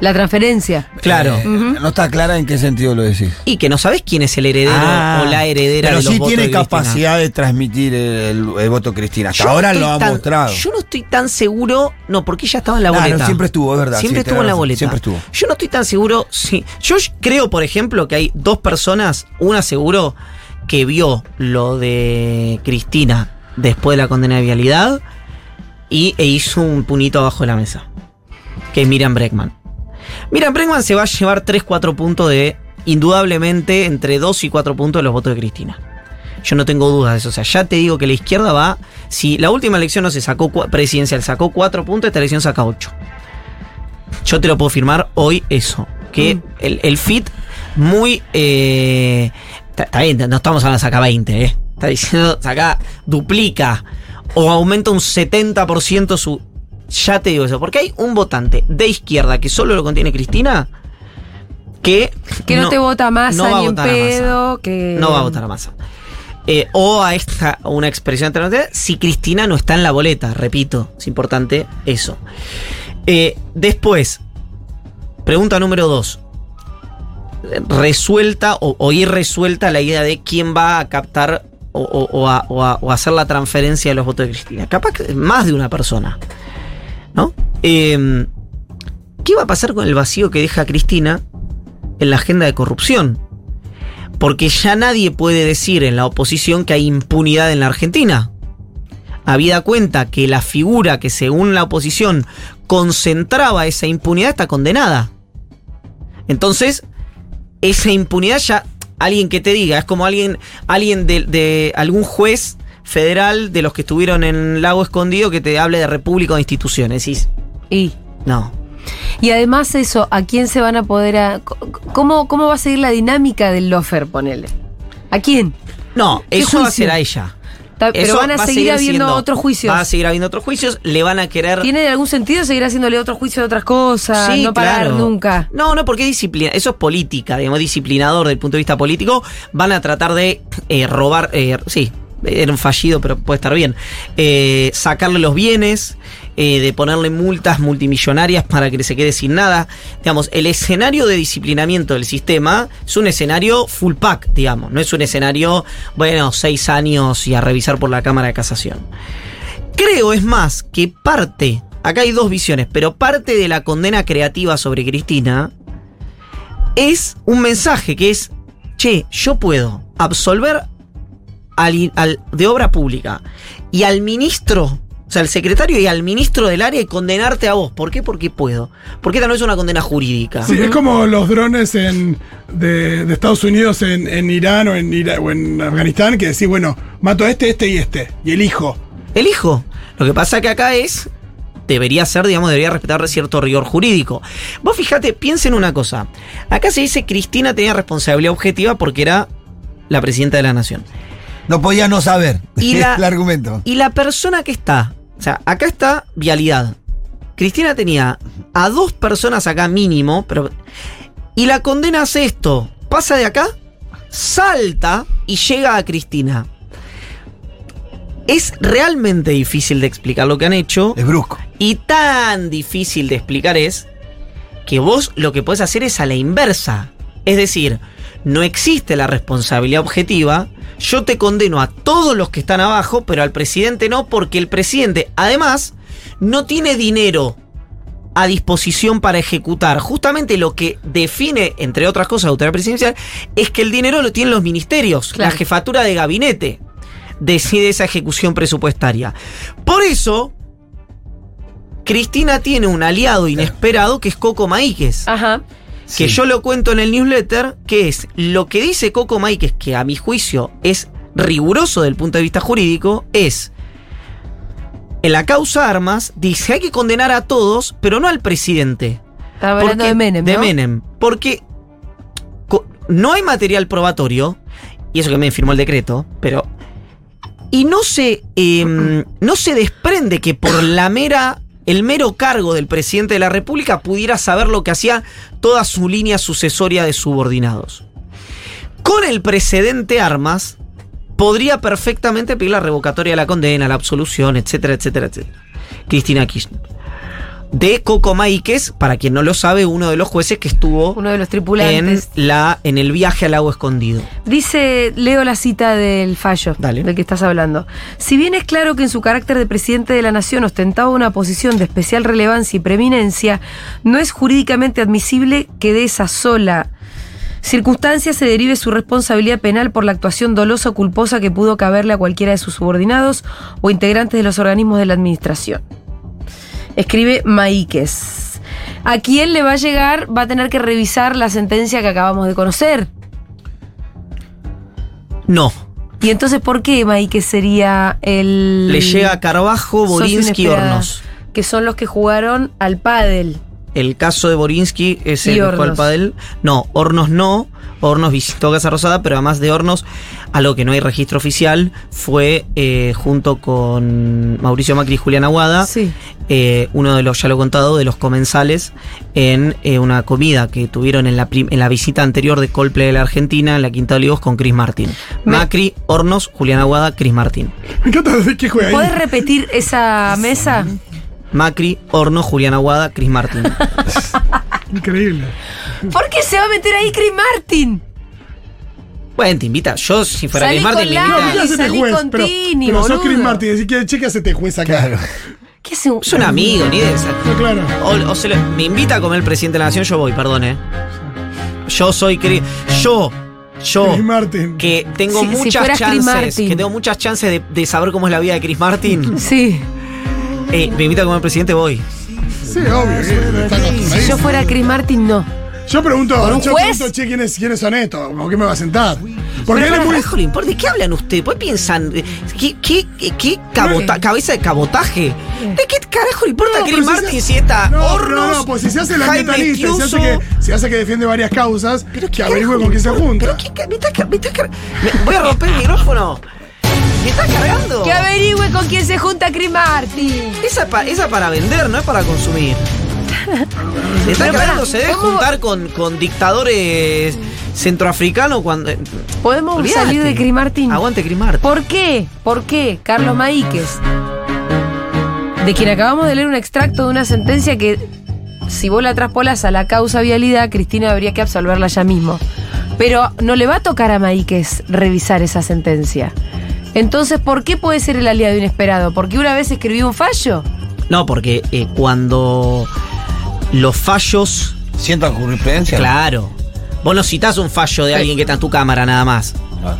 La transferencia. Claro. Eh, No está clara en qué sentido lo decís. Y que no sabes quién es el heredero Ah, o la heredera Pero de los sí votos tiene de Cristina. capacidad de transmitir el, el voto Cristina. Hasta Yo ahora lo ha tan- mostrado. Yo no estoy tan seguro. No, porque ella estaba en la Ah, no, boleta. siempre estuvo, es verdad, Siempre sí, estuvo en la boleta. siempre estuvo. Yo no estoy tan seguro. Sí. Yo creo, por ejemplo, que hay dos personas. Una seguro que vio lo de Cristina después de la condena de vialidad y e hizo un punito abajo de la mesa. Que es Miriam Breckman. Miriam Breckman se va a llevar 3-4 puntos de, indudablemente, entre 2 y 4 puntos de los votos de Cristina. Yo no tengo dudas de eso. O sea, ya te digo que la izquierda va. Si la última elección no se sacó presidencial, sacó 4 puntos, esta elección saca 8. Yo te lo puedo firmar hoy eso. Que el, el fit muy. eh, Está está bien, no estamos hablando de saca 20, ¿eh? Está diciendo saca, duplica o aumenta un 70% su. Ya te digo eso, porque hay un votante de izquierda que solo lo contiene Cristina que. Que no, te vota más no va a en votar a Massa. pedo. Que... No va a votar a Massa. Eh, o a esta, una expresión alternativa, si Cristina no está en la boleta, repito, es importante eso. Eh, después, pregunta número dos. Resuelta o, o irresuelta la idea de quién va a captar a- o a hacer la transferencia de los votos de Cristina. Capaz que más de una persona. ¿No? Eh, ¿Qué va a pasar con el vacío que deja Cristina en la agenda de corrupción? Porque ya nadie puede decir en la oposición que hay impunidad en la Argentina. Habida cuenta que la figura que según la oposición concentraba esa impunidad está condenada. Entonces, esa impunidad ya, alguien que te diga, es como alguien, alguien de algún juez federal de los que estuvieron en Lago Escondido que te hable de república o de instituciones. Decís, Y, no. y además eso, ¿a quién se van a poder... a- ¿Cómo, ¿Cómo va a seguir la dinámica del lofer, ponele? ¿A quién? No, ¿Qué eso va a ser a ella. Ta- Pero Eso van a va seguir habiendo siendo- otros juicios. Va a seguir habiendo otros juicios, le van a querer... ¿Tiene algún sentido seguir haciéndole otro juicio de otras cosas? Sí, no parar claro. nunca. No, no, porque es disciplina, eso es política, digamos, disciplinador desde el punto de vista político. Van a tratar de eh, robar, eh, sí, era un fallido, pero puede estar bien. Eh, sacarle los bienes, eh, de ponerle multas multimillonarias para que se quede sin nada. Digamos, el escenario de disciplinamiento del sistema es un escenario full pack, digamos. No es un escenario, bueno, seis años y a revisar por la Cámara de Casación. Creo, es más, que parte, acá hay dos visiones, pero parte de la condena creativa sobre Cristina es un mensaje que es, che, yo puedo absolver al, al- de obra pública y al ministro, o sea, al secretario y al ministro del área y condenarte a vos. ¿Por qué? Porque puedo. Porque esta no es una condena jurídica. Sí, es como los drones en, de, de Estados Unidos en, en Irán o en, Ira- o en Afganistán que decís, bueno, mato a este, este y este. Y elijo. Elijo. Lo que pasa que acá es. Debería ser, digamos, debería respetar cierto rigor jurídico. Vos fíjate, piensen una cosa. Acá se dice Cristina tenía responsabilidad objetiva porque era la presidenta de la nación. No podía no saber. Y [laughs] la- el argumento. Y la persona que está, o sea, acá está vialidad. Cristina tenía a dos personas acá mínimo, pero. Y la condena hace esto: pasa de acá, salta y llega a Cristina. Es realmente difícil de explicar lo que han hecho. Es brusco. Y tan difícil de explicar es que vos lo que podés hacer es a la inversa. Es decir, no existe la responsabilidad objetiva. Yo te condeno a todos los que están abajo, pero al presidente no, porque el presidente, además, no tiene dinero a disposición para ejecutar. Justamente lo que define, entre otras cosas, la autoridad presidencial, es que el dinero lo tienen los ministerios, Claro. la jefatura de gabinete decide esa ejecución presupuestaria. Por eso, Cristina tiene un aliado inesperado que es Coco Maíquez. Ajá. Que Sí. yo lo cuento en el newsletter, que es lo que dice Coco Maíquez, que a mi juicio es riguroso desde el punto de vista jurídico, es. En la causa armas, dice hay que condenar a todos, pero no al presidente. Estaba hablando Porque- de Menem, De ¿no? Menem. Porque no hay material probatorio, y eso que me firmó el decreto, pero. Y no se. em, no se desprende que por la mera. El mero cargo del presidente de la República pudiera saber lo que hacía toda su línea sucesoria de subordinados. Con el precedente armas, podría perfectamente pedir la revocatoria de la condena, la absolución, etcétera, etcétera, etcétera. Cristina Kirchner. De Coco Maíquez, para quien no lo sabe, uno de los jueces que estuvo Uno de los en, tripulantes. la, en el viaje al lago escondido. Dice, leo la cita del fallo Dale. del que estás hablando. Si bien es claro que en su carácter de presidente de la nación ostentaba una posición de especial relevancia y preeminencia, no es jurídicamente admisible que de esa sola circunstancia se derive su responsabilidad penal por la actuación dolosa o culposa que pudo caberle a cualquiera de sus subordinados o integrantes de los organismos de la administración. Escribe Maíquez. ¿A quién le va a llegar? Va a tener que revisar la sentencia que acabamos de conocer. No. ¿Y entonces por qué Maíquez sería el. Le llega a Carbajo, socio Borinsky? Hornos. Que son los que jugaron al pádel. El caso de Borinsky es Y el que juega al Hornos. pádel. No, Hornos no. Hornos visitó Casa Rosada, pero además de Hornos, a lo que no hay registro oficial, fue eh, junto con Mauricio Macri y Julián Aguada, Sí. eh, uno de los, ya lo he contado, de los comensales en eh, una comida que tuvieron en la, prim- en la visita anterior de Coldplay de la Argentina, en la Quinta de Olivos, con Chris Martin. Me- Macri, Hornos, Julián Aguada, Chris Martin. Me encanta de qué juega ¿Puedes ahí. repetir esa mesa? Macri, Hornos, Julián Aguada, Chris Martin. [laughs] Increíble. ¿Por qué se va a meter ahí Chris Martin? Bueno, te invita. Yo, si fuera Chris Martin, Lali. invita. ¿Qué hace este salí juez? con Pero, Tini, pero sos. Chris Martin, decís que che, ¿qué hace este juez acá? Claro. ¿Qué hace un.? Es un amigo, ni de esa. No, claro. O, o se le- me invita a comer el presidente de la nación, yo voy, perdón, eh. Yo soy Chris. Yo, yo, Chris Martin. que tengo Si- si muchas Chris chances, que tengo muchas chances de, de saber cómo es la vida de Chris Martin. [laughs] Sí. eh, me invita a comer el presidente, voy. Sí, obvio. que está acostumbrado. Si yo fuera Chris Martin, no. Yo pregunto, ¿Con un yo juez? pregunto, che, ¿quiénes, ¿quiénes son estos? ¿Con qué me va a sentar? Porque él Pero es muy... carajo le importa? ¿De qué hablan ustedes? ¿Por qué piensan? ¿Qué, qué, qué, qué cabota- cabeza de cabotaje? ¿De qué carajo le importa No, a Chris pero si se- si está No, Hornos, no, no, pues si se hace la Jaime metalista, se hace, que, se hace que defiende varias causas, Pero que qué averigüe con quién se junta. Pero qué me está me está me- voy a romper el micrófono. ¿Me está cargando? Que averigüe con quién se junta Chris Martin. Esa es pa- esa es para vender, no es para consumir. Se está pará, se debe ¿cómo- juntar con, con dictadores centroafricanos cuando. eh, Podemos salir de Crimartin. Aguante Crimart. ¿Por qué? ¿Por qué Carlos Maíquez? De quien acabamos de leer un extracto de una sentencia que, si vos la traspolas a la causa vialidad, Cristina habría que absolverla ya mismo. Pero no le va a tocar a Maíquez revisar esa sentencia. Entonces, ¿por qué puede ser el aliado inesperado? ¿Porque una vez escribió un fallo? No, porque eh, cuando los fallos. ¿Sientan jurisprudencia? Claro. Vos no citás un fallo de alguien que está en tu cámara nada más. Claro.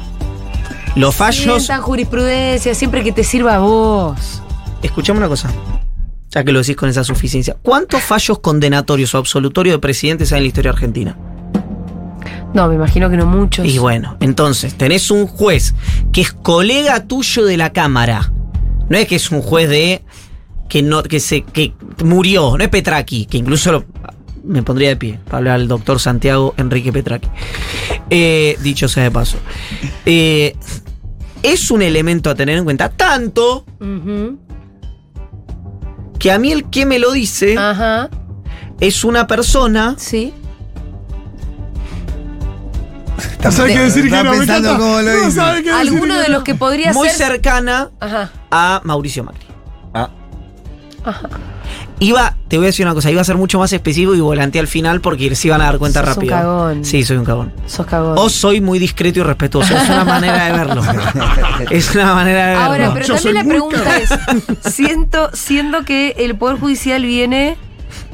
Los fallos. Sientan jurisprudencia, siempre que te sirva a vos. Escuchame una cosa. Ya que lo decís con esa suficiencia. ¿Cuántos fallos condenatorios o absolutorios de presidentes hay en la historia argentina? No, me imagino que no muchos. Y bueno, entonces, tenés un juez que es colega tuyo de la Cámara. No es que es un juez de. Que no. que se. que murió. No es Petraki, que incluso lo- me pondría de pie para hablar al doctor Santiago Enrique Petraki. Eh, dicho sea de paso. Eh, es un elemento a tener en cuenta. Tanto que a mí el que me lo dice Ajá, es una persona. sí. No sabe qué decir que no, me cómo lo No dice. sabe qué decir Alguno que de no. los que podría muy ser. cercana Ajá. a Mauricio Macri. Ah, Iba, te voy a decir una cosa, iba a ser mucho más específico y volanteé al final porque se iban a dar cuenta Sos un rápido. cagón. Sí, soy un cagón. Sos cagón. O soy muy discreto y respetuoso. Es una manera de verlo. [laughs] es una manera de verlo. Ahora, pero Yo también soy la pregunta es: siento, siendo que el Poder Judicial viene.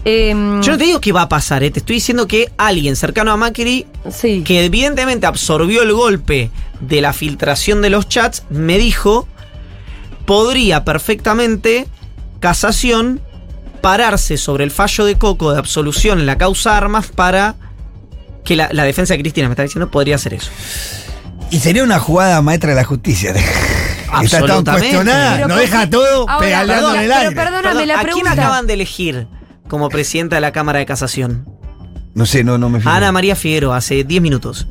em, Yo no te digo qué va a pasar, ¿eh? te estoy diciendo que alguien cercano a Macri, Sí. que evidentemente absorbió el golpe de la filtración de los chats, me dijo, podría perfectamente casación pararse sobre el fallo de Coco de absolución en la causa armas para que la, la defensa de Cristina me está diciendo podría hacer eso. Y sería una jugada maestra de la justicia. [laughs] Está tan Absolutamente. cuestionada, Pero no ¿por deja todo Ahora, pedaleando en el pero aire. perdóname, Perdón, la ¿A quién pregunta. acaban de elegir como presidenta de la Cámara de Casación? No sé, no, no me fijo. A Ana María Figueroa, hace 10 minutos.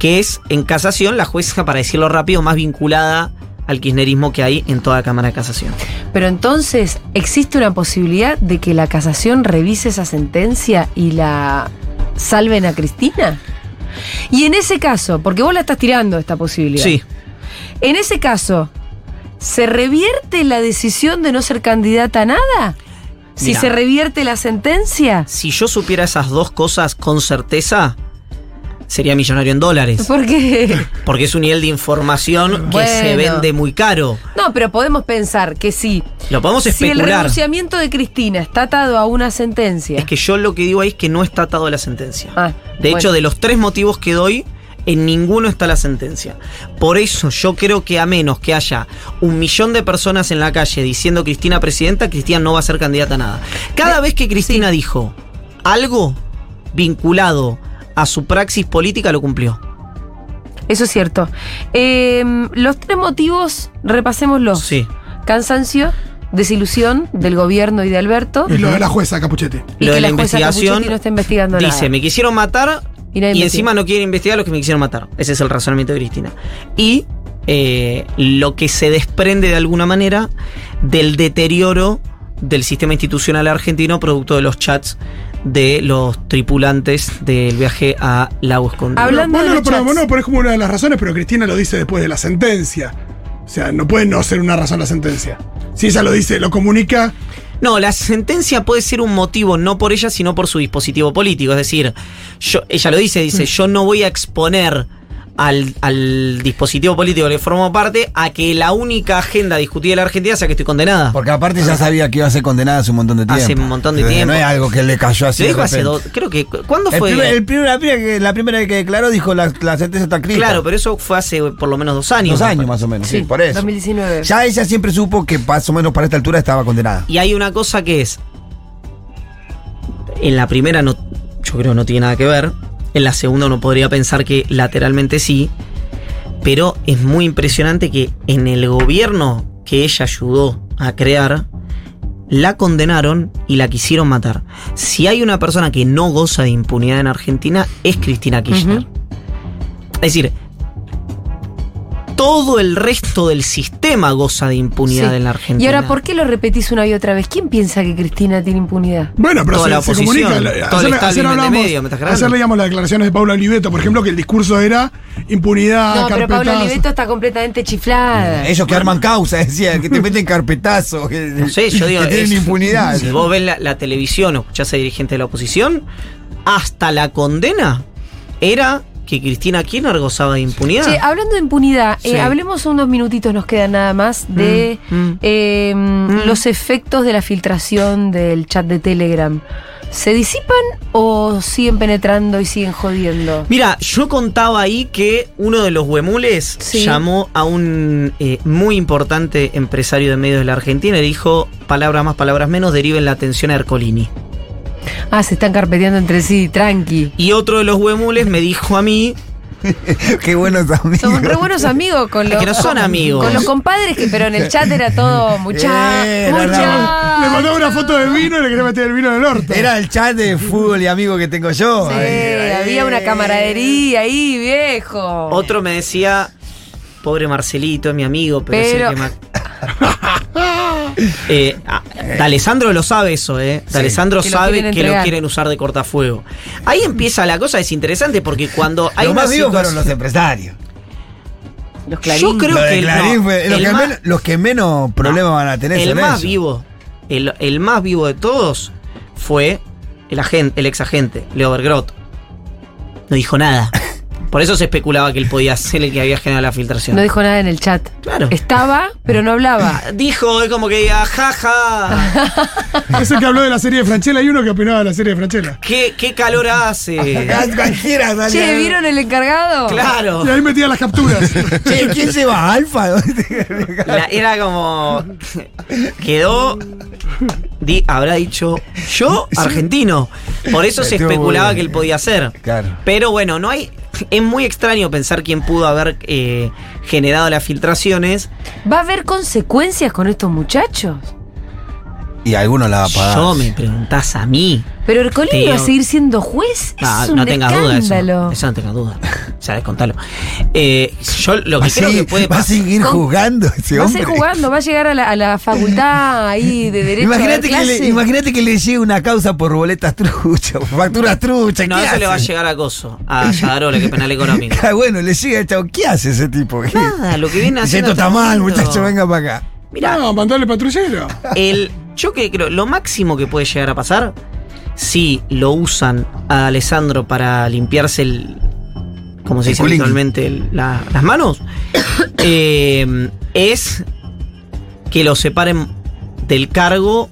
Que es, en casación, la jueza, para decirlo rápido, más vinculada al kirchnerismo que hay en toda la Cámara de Casación. Pero entonces, ¿existe una posibilidad de que la casación revise esa sentencia y la salven a Cristina? Y en ese caso, porque vos la estás tirando esta posibilidad. Sí. En ese caso, ¿se revierte la decisión de no ser candidata a nada? Si se revierte la sentencia. Si yo supiera esas dos cosas con certeza, sería millonario en dólares. [laughs] ¿Por qué? Porque es un nivel de información que se vende muy caro. No, pero podemos pensar que sí. Lo podemos Si el especular. renunciamiento de Cristina está atado a una sentencia. Es que yo lo que digo ahí es que no está atado a la sentencia. Ah, De hecho, de los tres motivos que doy, en ninguno está la sentencia. Por eso yo creo que a menos que haya un millón de personas en la calle diciendo Cristina presidenta, Cristina no va a ser candidata a nada. Cada vez que Cristina dijo algo vinculado a su praxis política, lo cumplió. Eso es cierto. Eh, los tres motivos, repasémoslos. Sí. Cansancio, desilusión del gobierno y de Alberto. Y lo de la jueza, Capuchetti. Y Lo que de la la jueza investigación Capuchetti no está investigando dice, nada. me quisieron matar Y encima no quieren investigar a los que me quisieron matar. Ese es el razonamiento de Cristina. Y eh, lo que se desprende de alguna manera del deterioro del sistema institucional argentino producto de los chats de los tripulantes del viaje a Lago Escondido. Hablando Vos de no los no lo ponés como una de las razones, pero Cristina lo dice después de la sentencia. O sea, no puede no ser una razón la sentencia. Si ella lo dice, lo comunica, No, la sentencia puede ser un motivo no por ella, sino por su dispositivo político. Es decir, yo, ella lo dice, dice, yo no voy a exponer al, al dispositivo político que le formo parte a que la única agenda discutida en la Argentina sea que estoy condenada. Porque aparte ya sabía que iba a ser condenada hace un montón de tiempo. Hace un montón de Entonces, tiempo. No es algo que le cayó así. De dijo hace dos, creo que, ¿cuándo El fue? primer- el primer- la, primera que, la primera que declaró dijo la, la sentencia está escrita. claro, pero eso fue hace por lo menos dos años. Dos años más o menos, sí, Sí, por eso. 2019. Ya ella siempre supo que más o menos para esta altura estaba condenada. Y hay una cosa que es. En la primera no. Yo creo no tiene nada que ver. En la segunda uno podría pensar que lateralmente sí. Pero es muy impresionante que en el gobierno que ella ayudó a crear. La condenaron y la quisieron matar. Si hay una persona que no goza de impunidad en Argentina, es Cristina Kirchner. Es decir, todo el resto del sistema goza de impunidad Sí. en la Argentina. Y ahora, ¿por qué lo repetís una y otra vez? ¿Quién piensa que Cristina tiene impunidad? Bueno, pero Toda se, la se oposición, comunica. todo el Ayer, hablamos, medio, leíamos las declaraciones de Paula Oliveto, por ejemplo, que el discurso era impunidad, no, pero Pablo carpetazo. Oliveto está completamente chiflada. Ellos que arman causa, [laughs] decía, que te meten carpetazo. Que, No sé, yo [laughs] digo. que tienen es- impunidad. Si vos ves la, la televisión o escuchás a dirigente de la oposición, hasta la condena era que Cristina Kirchner gozaba de impunidad. Che, hablando de impunidad, eh, Sí. hablemos unos minutitos, nos quedan nada más, de Mm, mm. eh, los efectos de la filtración del chat de Telegram. ¿Se disipan o siguen penetrando y siguen jodiendo? Mira, yo contaba ahí que uno de los huemules Sí. llamó a un eh, muy importante empresario de medios de la Argentina y dijo, palabras más, palabras menos, deriven la atención a Ercolini. Ah, se están carpeteando entre sí, tranqui. Y otro de los huemules me dijo a mí, [laughs] Qué buenos amigos. Son re buenos amigos con los. que no son amigos. Con los compadres, que, pero en el chat era todo [laughs] mucha. Eh, mucha. Le mandaba una foto de vino y le quería meter el vino en el orto. Era el chat de fútbol y amigo que tengo yo. Sí, Ahí, ahí. había una camaradería ahí, viejo. otro me decía, pobre Marcelito, es mi amigo, pero, es el Pero- que más... [laughs] Eh, ah, D'Alessandro lo sabe eso, ¿eh? D'Alessandro Que lo sabe quieren que lo quieren usar de cortafuego. Ahí empieza la cosa, es interesante porque cuando hay Los más vivos fueron los empresarios. Los Clarín. Yo creo Lo que el- Clarín no, fue- los, que más- menos, los que menos problemas no, van a tener El más vivo, el, el más vivo de todos fue el agente, el ex agente, Leo Bergrot. No dijo nada. [laughs] Por eso se especulaba que él podía [laughs] ser el que había generado la filtración. No dijo nada en el chat. Claro. Estaba, pero no hablaba. [laughs] Dijo, es como que diga, jaja, [laughs] Ese que habló de la serie de Franchella, hay uno que opinaba de la serie de Franchella. ¿qué, qué calor hace. Cualquiera salía. Che, ¿vieron el encargado? Claro. Y ahí metía las capturas. Che, ¿quién se va? ¿Alfa? La- era como. Quedó. di- habrá dicho. Yo, argentino. Por eso se especulaba que él podía ser. Claro. Pero bueno, no hay. Es muy extraño pensar quién pudo haber eh, generado las filtraciones. ¿Va a haber consecuencias con estos muchachos? Y algunos la va a pagar. Yo me preguntás a mí. Pero Ercolini va a seguir siendo juez. No, un no tengas duda eso. Eso no tengas duda. [laughs] Sabes contarlo. Eh, yo lo Va que a creo que puede va a seguir jugando ese Va a seguir jugando, va a llegar a la, a la facultad ahí de [laughs] Derecho Imagínate que, le, imagínate que le llegue una causa por boletas truchas, por facturas truchas. No, ¿qué eso le va a llegar a Coso. A Yadarola, que es penal económico. [laughs] Ah, bueno, le llega el chavo. ¿Qué hace ese tipo? Nada, lo que viene haciendo. esto está mal, muchacho, venga para acá. Mirá, No, mandale patrullero. el, yo que creo, lo máximo que puede llegar a pasar, si lo usan a Alessandro para limpiarse el. como se dice habitualmente, la- las manos, [coughs] eh, es que lo separen del cargo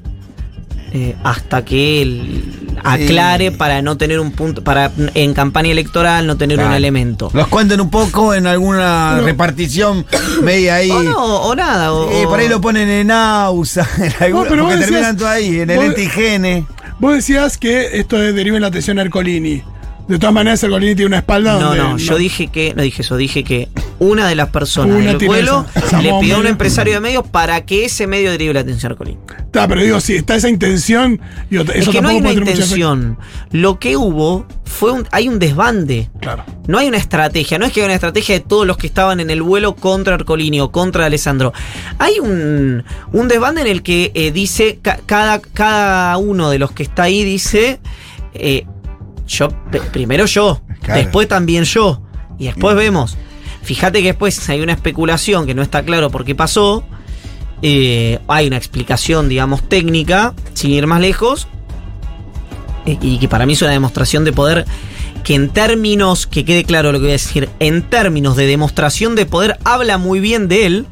eh, hasta que él aclare Sí. para no tener un punto, para en campaña electoral no tener un elemento. Los cuenten un poco en alguna repartición media ahí. O no, o nada. O, Eh, por ahí lo ponen en AUSA, [laughs] en alguna, pero vos porque decías- terminan todo ahí, en el antigene. Vos decías que esto es deriva en la atención a Ercolini. De todas maneras, Ercolini tiene una espalda No, donde. no, yo dije que, no dije eso, dije que una de las personas Una del vuelo esa- le pidió a un empresario de medios para que ese medio derive la atención a Colín. Está, pero digo, si está esa intención, Es eso que no hay una intención. Lo que hubo fue un, hay un desbande. Claro. No hay una estrategia, no es que hay una estrategia de todos los que estaban en el vuelo contra Arcolini o contra Alessandro. Hay un, un desbande en el que eh, dice, ca- cada, cada uno de los que está ahí dice, eh, yo, primero yo, Claro. después también yo, y después vemos. Fíjate que después hay una especulación que no está claro por qué pasó. eh, hay una explicación, digamos, técnica, sin ir más lejos, eh, y que para mí es una demostración de poder que en términos, que quede claro lo que voy a decir, en términos de demostración de poder, habla muy bien de él,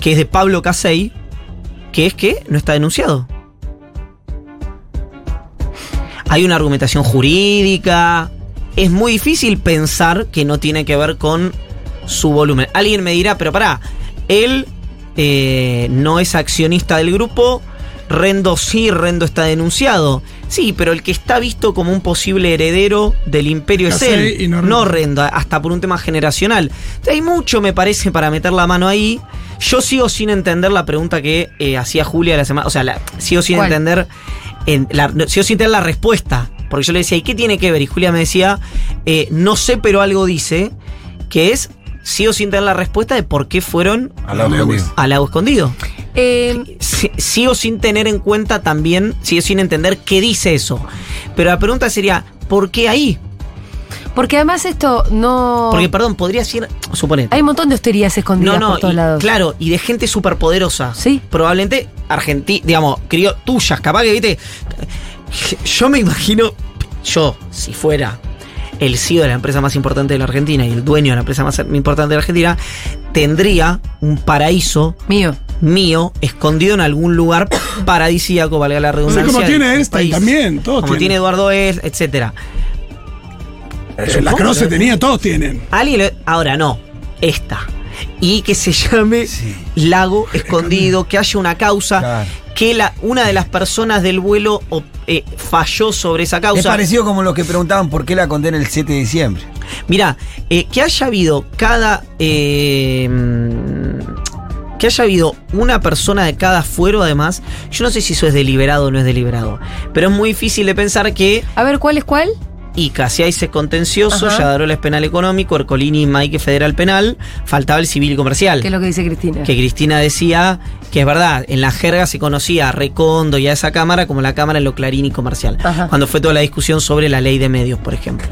que es de Pablo Casey, que es que no está denunciado. Hay una argumentación jurídica. Es muy difícil pensar que no tiene que ver con su volumen. Alguien me dirá, pero pará, él eh, no es accionista del grupo, Rendo sí, Rendo está denunciado. Sí, pero el que está visto como un posible heredero del imperio es él, y no no, Rendo. Hasta por un tema generacional. Entonces, hay mucho, me parece, para meter la mano ahí. Yo sigo sin entender la pregunta que eh, hacía Julia la semana. O sea, la- sigo sin ¿Cuál? entender. en la- sigo sin entender la respuesta. Porque yo le decía, ¿y qué tiene que ver? Y Julia me decía, eh, no sé, pero algo dice. Que es sigo sin tener la respuesta de por qué fueron Al lado escondido. al lago escondido. Eh, Si- sigo sin tener en cuenta también, sigo sin entender qué dice eso. Pero la pregunta sería, ¿por qué ahí? porque además esto no. Porque, perdón, podría ser, suponete. Hay un montón de hosterías escondidas No, no, por todos y- lados. claro, y de gente superpoderosa. Sí. Probablemente argentina, digamos, crió tuyas, capaz que, viste, yo me imagino, yo, si fuera el CEO de la empresa más importante de la Argentina y el dueño de la empresa más importante de la Argentina, tendría un paraíso Mío. mío escondido en algún lugar paradisíaco, valga la Sí, redundancia. como tiene Einstein país. también, todos Como tiene. Eduardo Es, etcétera. Eh, la Croce tenía, todos tienen. Alguien ahora no, esta. Y que se llame Sí. lago escondido, que haya una causa, Claro. Que la, una de las personas del vuelo eh, falló sobre esa Es causa. parecido como los que preguntaban por qué la condena el 7 de diciembre. Mira, eh, que haya habido cada. eh, que haya habido una persona de cada fuero, además. Yo no sé si eso es deliberado o no es deliberado. Pero es muy difícil de pensar que A ver, ¿cuál es cuál? ICA, si hay ese contencioso, Ajá. Yadarola es penal económico, Ercolini y Mike federal penal, faltaba el civil y comercial. ¿Qué es lo que dice Cristina? que Cristina decía que es verdad, en la jerga se conocía a Recondo y a esa cámara como la cámara en lo clarín y comercial, Ajá. cuando fue toda la discusión sobre la ley de medios, por ejemplo.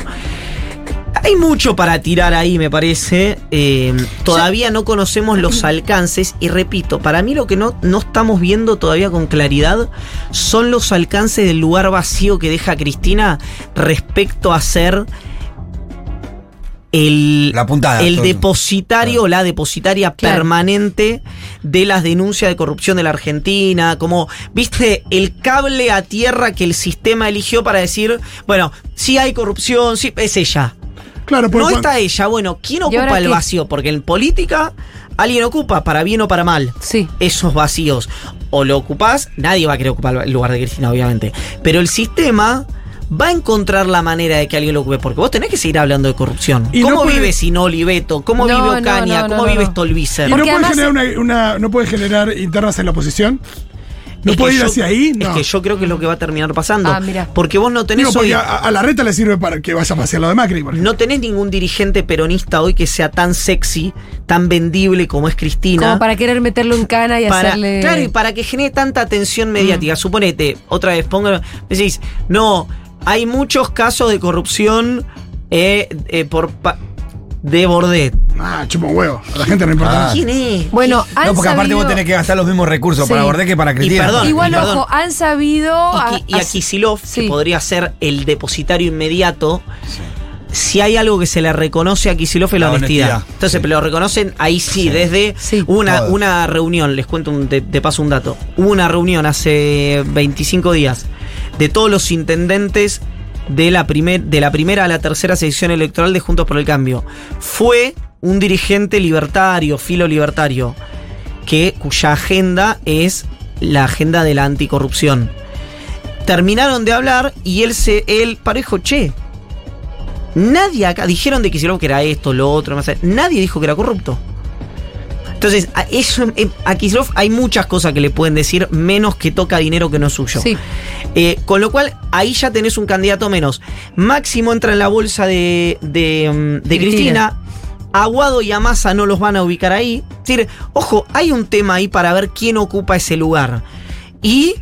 Hay mucho para tirar ahí, me parece. Eh, todavía no conocemos los [clears throat] alcances y repito, para mí lo que no, no estamos viendo todavía con claridad son los alcances del lugar vacío que deja Cristina respecto a ser el, La puntada, el depositario o la depositaria Claro. permanente de las denuncias de corrupción de la Argentina, como, viste, el cable a tierra que el sistema eligió para decir, bueno, si hay corrupción, sí, es ella. Claro, No cuando- está ella, bueno, ¿quién ocupa el qué? vacío? Porque en política alguien ocupa, para bien o para mal, Sí. esos vacíos. O lo ocupás, nadie va a querer ocupar el lugar de Cristina, obviamente. Pero el sistema va a encontrar la manera de que alguien lo ocupe, porque vos tenés que seguir hablando de corrupción. Y no ¿Cómo puede- vive Sino Oliveto? ¿Cómo No, vive no, Ocaña? no, no, ¿Cómo no, vive no. Stolbizer? y no puede además- generar una, una- no puede generar internas en la oposición. No puede ir yo- hacia ahí, no. Es que yo creo que es lo que va a terminar pasando. Ah, mira. Porque vos no tenés Digo, hoy- porque a, a la reta le sirve para que vaya hacia lo de Macri. No tenés ningún dirigente peronista hoy que sea tan sexy, tan vendible como es Cristina. Como para querer meterlo en cana y para, hacerle. Claro, y para que genere tanta atención mediática. Mm. Suponete, otra vez, póngalo. Decís, no, hay muchos casos de corrupción eh, eh, por pa- de Bordet. Ah, chupa un huevo. A la gente no importa. Ah. ¿Quién es? Bueno, han No, porque aparte sabido- vos tenés que gastar los mismos recursos Sí. para Bordé que para Cristina. perdón, Igual, y perdón. ojo, han sabido. Y, a- Ki- y a as- Kicillof, sí. que podría ser el depositario inmediato, si hay algo que se le reconoce a Kicillof es la, La honestidad. honestidad, Entonces, sí. pero lo reconocen ahí sí, Sí. desde Sí. Una, Todo. una reunión, les cuento un, de, de paso un dato. Hubo una reunión hace 25 días de todos los intendentes de la, primer, de la primera a la tercera sección electoral de Juntos por el Cambio. Fue un dirigente libertario, filo libertario, que, cuya agenda es la agenda de la anticorrupción. Terminaron de hablar y él se él dijo, che, nadie acá, dijeron de Kicillof que era esto, lo otro, más nadie dijo que era corrupto. Entonces, a, eso, eh, a hay muchas cosas que le pueden decir, menos que toca dinero que no es suyo. Sí. Eh, con lo cual, ahí ya tenés un candidato menos. Máximo entra en la bolsa de, de, mm, de Cristina. Cristina. Aguado y Amasa no los van a ubicar ahí. Es decir, ojo, hay un tema ahí para ver quién ocupa ese lugar. Y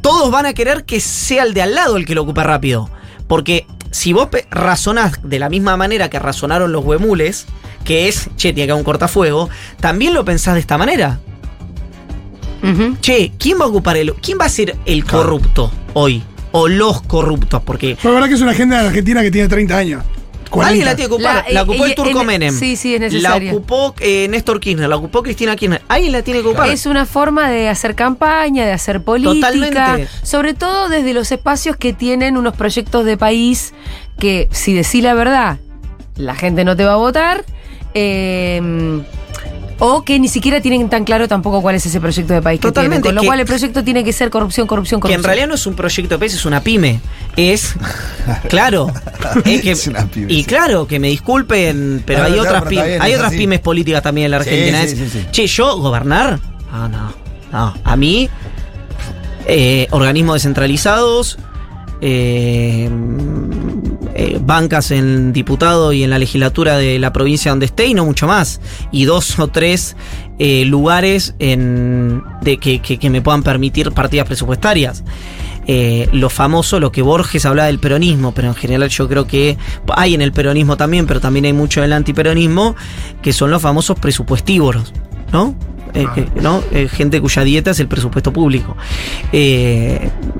todos van a querer que sea el de al lado el que lo ocupe rápido. Porque si vos razonás de la misma manera que razonaron los huemules, que es, che, tiene que haber un cortafuego, también lo pensás de esta manera. Ujú. Che, ¿quién va a ocupar el. ¿Quién va a ser el Claro. corrupto hoy? O los corruptos, porque. Pero la verdad que es una agenda en Argentina que tiene 30 años. 40. Alguien la tiene que ocupar. La- La, eh, ocupó eh, el turco en- Menem. sí, sí, es La necesaria. ocupó eh, Néstor Kirchner, la ocupó Cristina Kirchner. Alguien la tiene que ocupar. Es una forma de hacer campaña, de hacer política, Totalmente. sobre todo desde los espacios que tienen unos proyectos de país que, si decís la verdad, la gente no te va a votar, eh, o que ni siquiera tienen tan claro tampoco cuál es ese proyecto de país que tienen. Totalmente, Con lo que- cual el proyecto tiene que ser corrupción, corrupción, que corrupción. en realidad no es un proyecto de país, es una pyme. Es. [laughs] Claro. es que- Es una pyme, y sí. claro, que me disculpen, pero No, hay no, otras pero pymes. bien, hay es otras así. pymes políticas también en la Argentina. sí, Es, sí, sí. Che, yo gobernar. No, no. No. A mí. eh, organismos descentralizados. eh, eh, bancas en diputado y en la legislatura de la provincia donde esté y no mucho más. Y dos o tres eh, lugares en, de que, que- que me puedan permitir partidas presupuestarias. Eh, lo famoso, lo que Borges hablaba del peronismo, pero en general yo creo que hay en el peronismo también, pero también hay mucho en el antiperonismo, que son los famosos presupuestívoros, ¿no? Eh, que- ¿no? Eh, gente cuya dieta es el presupuesto público.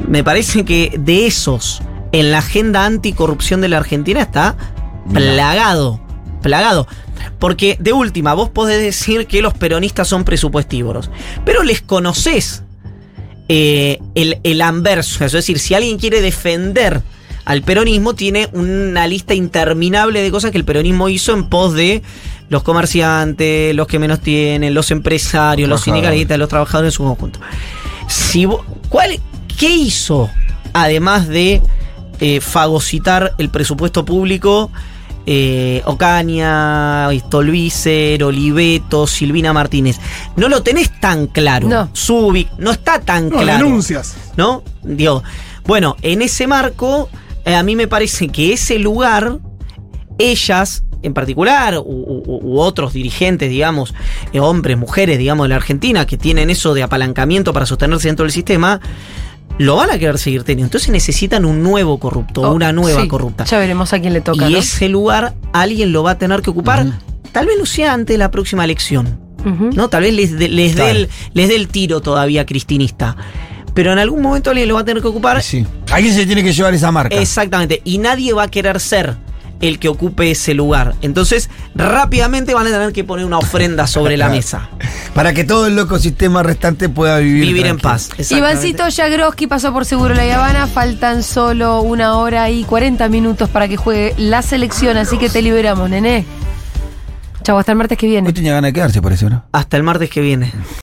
Me parece que de esos, en la agenda anticorrupción de la Argentina está plagado, plagado. Porque de última, vos podés decir que los peronistas son presupuestívoros, pero les conocés eh, el, el anverso. Es decir, si alguien quiere defender al peronismo, tiene una lista interminable de cosas que el peronismo hizo en pos de los comerciantes, los que menos tienen, los empresarios, los sindicalistas, los trabajadores en su conjunto. Si ¿cuál, ¿Qué hizo, además de eh, fagocitar el presupuesto público? eh, Ocaña, Stolbizer, Oliveto, Silvina Martínez. No lo tenés tan claro. No. Subic, no está tan No, claro. denuncias. ¿No? Digo, bueno, en ese marco, eh, a mí me parece que ese lugar, ellas en particular, u, u- u otros dirigentes, digamos, eh, hombres, mujeres, digamos, de la Argentina, que tienen eso de apalancamiento para sostenerse dentro del sistema, lo van a querer seguir teniendo. Entonces necesitan un nuevo corrupto, Oh, una nueva sí, corrupta. Ya veremos a quién le toca. y ¿no? ese lugar alguien lo va a tener que ocupar, tal vez no sea antes de la próxima elección. ¿no? Tal vez les, dé- les, dé Claro. el, les dé el tiro todavía cristinista. Pero en algún momento alguien lo va a tener que ocupar. Sí. Alguien se tiene que llevar esa marca. Exactamente. Y nadie va a querer ser el que ocupe ese lugar. Entonces, rápidamente van a tener que poner una ofrenda sobre la [laughs] mesa. Para que todo el ecosistema restante pueda vivir. Vivir en paz. Ivancito Jagroski pasó por Seguro La Habana. Faltan solo una hora y 40 minutos para que juegue la selección, así que te liberamos, nené. Chau, hasta el martes que viene. Hoy tenía ganas de quedarse, parece, ¿no? Hasta el martes que viene.